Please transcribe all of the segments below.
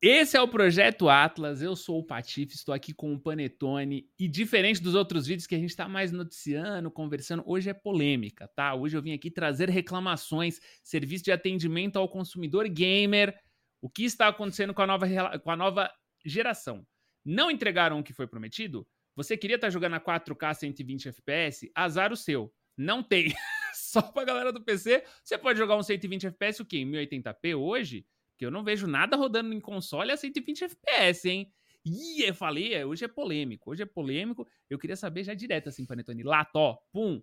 Esse é o Projeto Atlas, eu sou o Patife, estou aqui com o Panetone e diferente dos outros vídeos que a gente está mais noticiando, conversando, hoje é polêmica, tá? Hoje eu vim aqui trazer reclamações, serviço de atendimento ao consumidor gamer, o que está acontecendo com a nova, com a nova geração. Não entregaram o que foi prometido? Você queria estar tá jogando a 4K 120 FPS? Azar o seu. Não tem. Só pra galera do PC, você pode jogar um 120 FPS o quê? Em 1080p hoje? Porque eu não vejo nada rodando em console a 120 FPS, hein? Ih, eu falei, é, hoje é polêmico. Hoje é polêmico. Eu queria saber já direto, assim, Panetone. Lató, pum.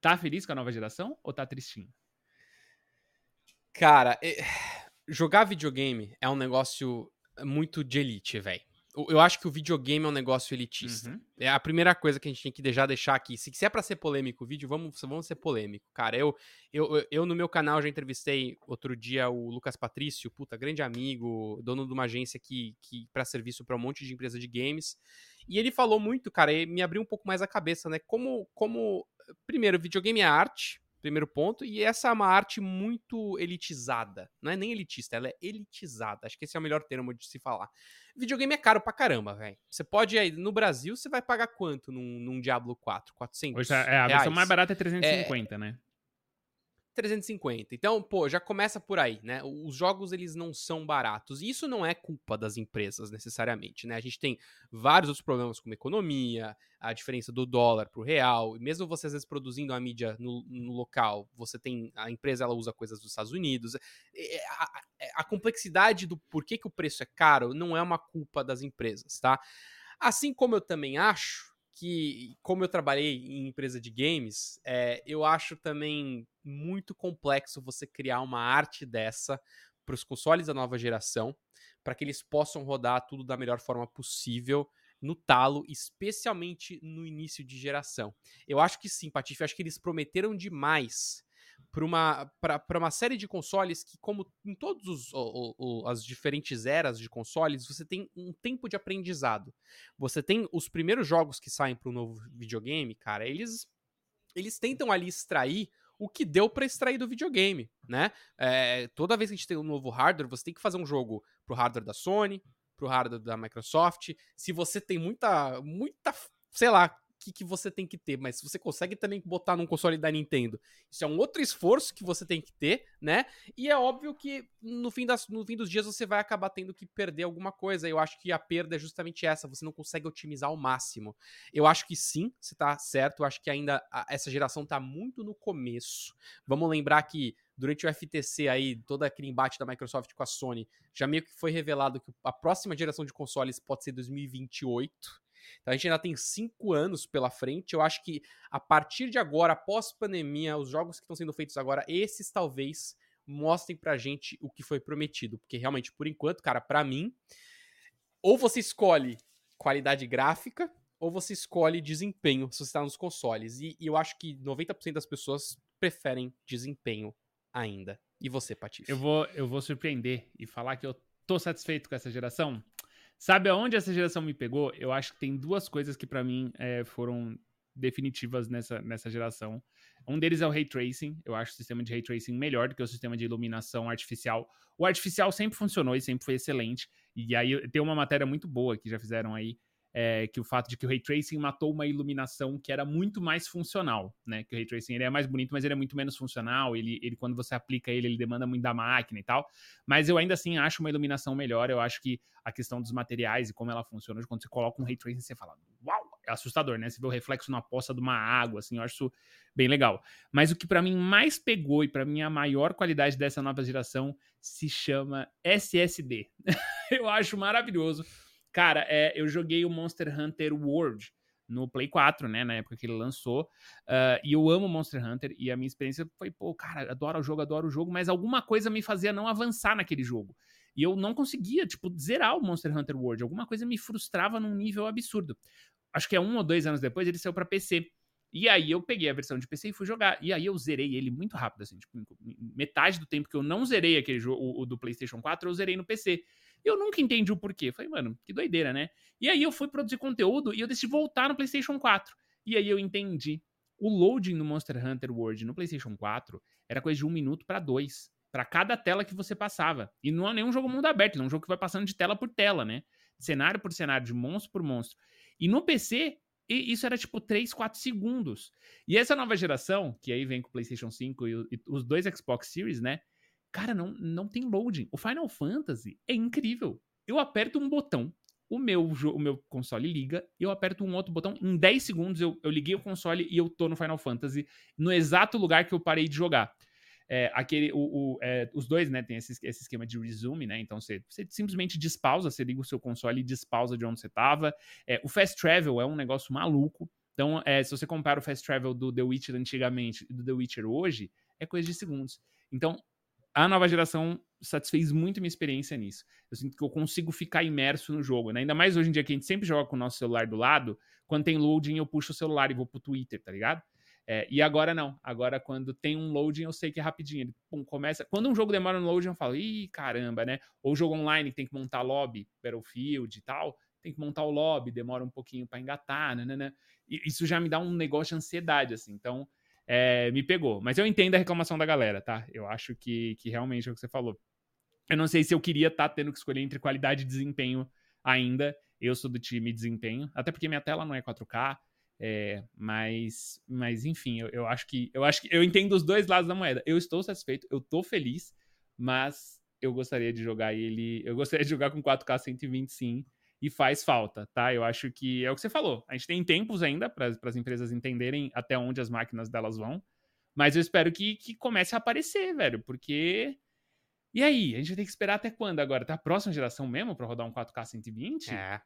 Tá feliz com a nova geração ou tá tristinho? Cara, é... jogar videogame é um negócio muito de elite, velho eu acho que o videogame é um negócio elitista. Uhum. É a primeira coisa que a gente tem que já deixar aqui. Se, se é para ser polêmico o vídeo, vamos, vamos ser polêmico. Cara, eu, eu, eu no meu canal já entrevistei outro dia o Lucas Patrício, puta, grande amigo, dono de uma agência que, que para serviço para um monte de empresa de games. E ele falou muito, cara, e me abriu um pouco mais a cabeça, né? Como, como primeiro, videogame é arte, Primeiro ponto. E essa é uma arte muito elitizada. Não é nem elitista, ela é elitizada. Acho que esse é o melhor termo de se falar. Videogame é caro pra caramba, velho. Você pode ir no Brasil, você vai pagar quanto num, num Diablo 4? 400? Hoje, é, a versão mais barata é 350, é, né? 350. Então, pô, já começa por aí, né? Os jogos eles não são baratos. E isso não é culpa das empresas necessariamente, né? A gente tem vários outros problemas como economia, a diferença do dólar pro real, e mesmo você às vezes produzindo a mídia no, no local, você tem a empresa ela usa coisas dos Estados Unidos. A, a, a complexidade do porquê que o preço é caro não é uma culpa das empresas, tá? Assim como eu também acho que, como eu trabalhei em empresa de games, é, eu acho também muito complexo você criar uma arte dessa para os consoles da nova geração, para que eles possam rodar tudo da melhor forma possível no talo, especialmente no início de geração. Eu acho que sim, Patife, acho que eles prometeram demais para uma, uma série de consoles que, como em todas as diferentes eras de consoles, você tem um tempo de aprendizado. Você tem os primeiros jogos que saem para o novo videogame, cara, eles, eles tentam ali extrair o que deu para extrair do videogame, né? É, toda vez que a gente tem um novo hardware, você tem que fazer um jogo pro hardware da Sony, pro hardware da Microsoft. Se você tem muita, muita, sei lá, que, que você tem que ter, mas você consegue também botar num console da Nintendo, isso é um outro esforço que você tem que ter, né? E é óbvio que no fim, das, no fim dos dias você vai acabar tendo que perder alguma coisa. Eu acho que a perda é justamente essa, você não consegue otimizar ao máximo. Eu acho que sim, você tá certo, eu acho que ainda a, essa geração tá muito no começo. Vamos lembrar que durante o FTC aí, todo aquele embate da Microsoft com a Sony, já meio que foi revelado que a próxima geração de consoles pode ser 2028. Então a gente ainda tem cinco anos pela frente. Eu acho que a partir de agora, após pandemia, os jogos que estão sendo feitos agora, esses talvez mostrem pra gente o que foi prometido. Porque realmente, por enquanto, cara, para mim, ou você escolhe qualidade gráfica, ou você escolhe desempenho se você está nos consoles. E, e eu acho que 90% das pessoas preferem desempenho ainda. E você, Patife? Eu vou, eu vou surpreender e falar que eu tô satisfeito com essa geração. Sabe aonde essa geração me pegou? Eu acho que tem duas coisas que para mim é, foram definitivas nessa, nessa geração. Um deles é o Ray Tracing. Eu acho o sistema de Ray Tracing melhor do que o sistema de iluminação artificial. O artificial sempre funcionou e sempre foi excelente. E aí tem uma matéria muito boa que já fizeram aí, é, que o fato de que o Ray Tracing matou uma iluminação que era muito mais funcional, né? Que o Ray Tracing ele é mais bonito, mas ele é muito menos funcional. Ele, ele quando você aplica ele, ele demanda muito da máquina e tal. Mas eu ainda assim acho uma iluminação melhor. Eu acho que a questão dos materiais e como ela funciona, quando você coloca um Ray Tracing, você fala, uau, é assustador, né? Você vê o reflexo na poça de uma água, assim, eu acho isso bem legal. Mas o que para mim mais pegou e para mim a maior qualidade dessa nova geração se chama SSD. eu acho maravilhoso Cara, é, eu joguei o Monster Hunter World no Play 4, né, na época que ele lançou, uh, e eu amo Monster Hunter, e a minha experiência foi, pô, cara, adoro o jogo, adoro o jogo, mas alguma coisa me fazia não avançar naquele jogo. E eu não conseguia, tipo, zerar o Monster Hunter World, alguma coisa me frustrava num nível absurdo. Acho que é um ou dois anos depois ele saiu para PC. E aí eu peguei a versão de PC e fui jogar. E aí eu zerei ele muito rápido, assim, tipo, metade do tempo que eu não zerei aquele jogo, o, o do PlayStation 4, eu zerei no PC. Eu nunca entendi o porquê. Falei, mano, que doideira, né? E aí eu fui produzir conteúdo e eu decidi voltar no PlayStation 4. E aí eu entendi. O loading no Monster Hunter World no PlayStation 4 era coisa de um minuto para dois. para cada tela que você passava. E não é nenhum jogo mundo aberto, é um jogo que vai passando de tela por tela, né? Cenário por cenário, de monstro por monstro. E no PC, isso era tipo 3, 4 segundos. E essa nova geração, que aí vem com o PlayStation 5 e, e os dois Xbox Series, né? Cara, não, não tem loading. O Final Fantasy é incrível. Eu aperto um botão, o meu, o meu console liga, eu aperto um outro botão, em 10 segundos eu, eu liguei o console e eu tô no Final Fantasy, no exato lugar que eu parei de jogar. É, aquele, o, o é, os dois, né, tem esse, esse, esquema de resume, né? Então você, você, simplesmente despausa, você liga o seu console e despausa de onde você tava. É, o Fast Travel é um negócio maluco. Então, é, se você compara o Fast Travel do The Witcher antigamente e do The Witcher hoje, é coisa de segundos. Então, a nova geração satisfez muito minha experiência nisso. Eu sinto que eu consigo ficar imerso no jogo, né? Ainda mais hoje em dia que a gente sempre joga com o nosso celular do lado, quando tem loading eu puxo o celular e vou pro Twitter, tá ligado? É, e agora não. Agora, quando tem um loading, eu sei que é rapidinho. Ele pum, começa. Quando um jogo demora no loading, eu falo, ih, caramba, né? Ou jogo online que tem que montar lobby, Battlefield e tal, tem que montar o lobby, demora um pouquinho para engatar, né? E isso já me dá um negócio de ansiedade, assim. Então, é, me pegou. Mas eu entendo a reclamação da galera, tá? Eu acho que, que realmente é o que você falou. Eu não sei se eu queria estar tá tendo que escolher entre qualidade e desempenho ainda. Eu sou do time desempenho, até porque minha tela não é 4K. É, mas, mas enfim, eu, eu, acho que eu acho que eu entendo os dois lados da moeda. Eu estou satisfeito, eu estou feliz, mas eu gostaria de jogar ele. Eu gostaria de jogar com 4K 120 sim, e faz falta, tá? Eu acho que é o que você falou. A gente tem tempos ainda para as empresas entenderem até onde as máquinas delas vão, mas eu espero que, que comece a aparecer, velho, porque. E aí? A gente ter que esperar até quando agora? Tá a próxima geração mesmo para rodar um 4K 120? É.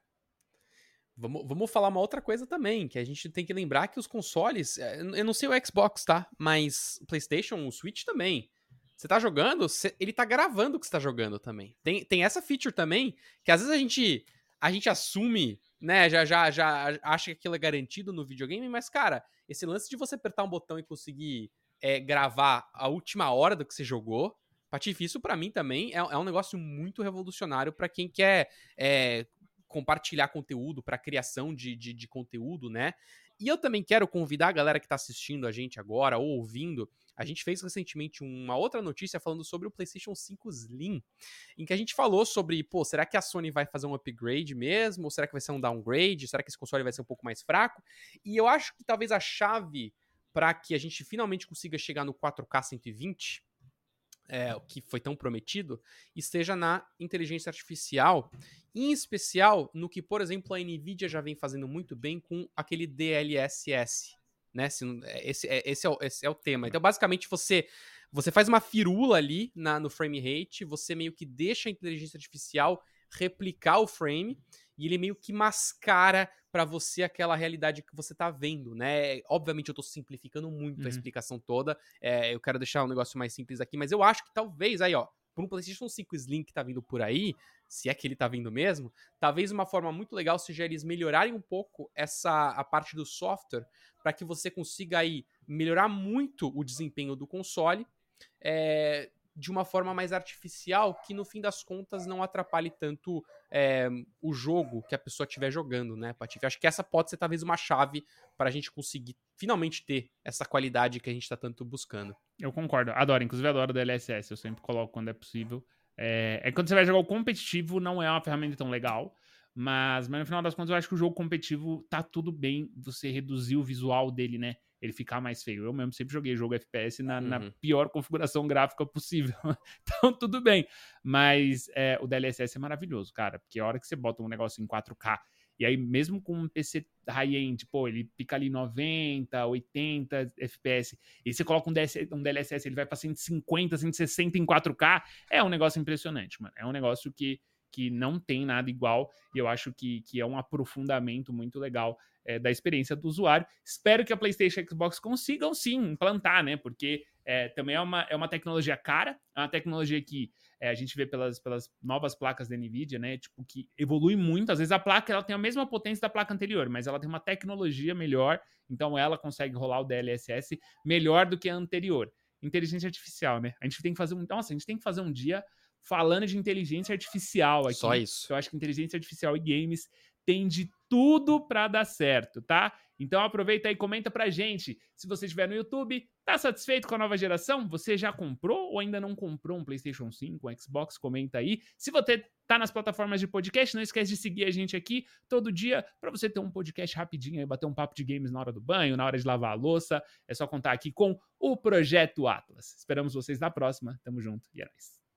Vamos, vamos falar uma outra coisa também, que a gente tem que lembrar que os consoles, é, eu não sei o Xbox, tá? Mas PlayStation, o Switch também. Você tá jogando, ele tá gravando o que você tá jogando também. Tem, tem essa feature também, que às vezes a gente, a gente assume, né, já, já, já acha que aquilo é garantido no videogame, mas, cara, esse lance de você apertar um botão e conseguir é, gravar a última hora do que você jogou, Patife, isso para mim também é, é, um negócio muito revolucionário para quem quer é, compartilhar conteúdo, para criação de, de, de, conteúdo, né? E eu também quero convidar a galera que está assistindo a gente agora ou ouvindo. A gente fez recentemente uma outra notícia falando sobre o PlayStation 5 Slim, em que a gente falou sobre, pô, será que a Sony vai fazer um upgrade mesmo? Ou será que vai ser um downgrade? Será que esse console vai ser um pouco mais fraco? E eu acho que talvez a chave para que a gente finalmente consiga chegar no 4K 120 é, que foi tão prometido, esteja na inteligência artificial, em especial no que, por exemplo, a NVIDIA já vem fazendo muito bem com aquele DLSS. Né? Esse, é, esse, é, o, esse é o tema. Então, basicamente, você você faz uma firula ali na, no frame rate, você meio que deixa a inteligência artificial replicar o frame e ele meio que mascara para você aquela realidade que você tá vendo, né? Obviamente eu tô simplificando muito uhum. a explicação toda, é, eu quero deixar um negócio mais simples aqui, mas eu acho que talvez aí, ó, por um PlayStation 5 Slim que tá vindo por aí, se é que ele tá vindo mesmo, talvez uma forma muito legal seja eles melhorarem um pouco essa a parte do software para que você consiga aí melhorar muito o desempenho do console. É, de uma forma mais artificial que no fim das contas não atrapalhe tanto é, o jogo que a pessoa estiver jogando, né, Patife? Acho que essa pode ser talvez uma chave para a gente conseguir finalmente ter essa qualidade que a gente está tanto buscando. Eu concordo, adoro, inclusive adoro o DLSS, eu sempre coloco quando é possível. É, é quando você vai jogar o competitivo, não é uma ferramenta tão legal, mas, mas no final das contas eu acho que o jogo competitivo tá tudo bem você reduzir o visual dele, né? ele ficar mais feio. Eu mesmo sempre joguei jogo FPS na, uhum. na pior configuração gráfica possível. então, tudo bem. Mas é, o DLSS é maravilhoso, cara, porque a hora que você bota um negócio em 4K, e aí mesmo com um PC high-end, pô, ele fica ali 90, 80 FPS, e você coloca um, DS, um DLSS, ele vai pra 150, 160 em 4K, é um negócio impressionante, mano. É um negócio que que não tem nada igual, e eu acho que, que é um aprofundamento muito legal é, da experiência do usuário. Espero que a PlayStation e a Xbox consigam sim implantar, né? Porque é, também é uma, é uma tecnologia cara, é uma tecnologia que é, a gente vê pelas, pelas novas placas da NVIDIA, né? Tipo, que evolui muito. Às vezes a placa ela tem a mesma potência da placa anterior, mas ela tem uma tecnologia melhor, então ela consegue rolar o DLSS melhor do que a anterior. Inteligência artificial, né? A gente tem que fazer um. Nossa, a gente tem que fazer um dia falando de inteligência artificial aqui. Só isso. Eu acho que inteligência artificial e games tem de tudo para dar certo, tá? Então aproveita aí, comenta pra gente. Se você estiver no YouTube, tá satisfeito com a nova geração? Você já comprou ou ainda não comprou um PlayStation 5, um Xbox? Comenta aí. Se você tá nas plataformas de podcast, não esquece de seguir a gente aqui todo dia para você ter um podcast rapidinho aí, bater um papo de games na hora do banho, na hora de lavar a louça. É só contar aqui com o Projeto Atlas. Esperamos vocês na próxima. Tamo junto e é nóis.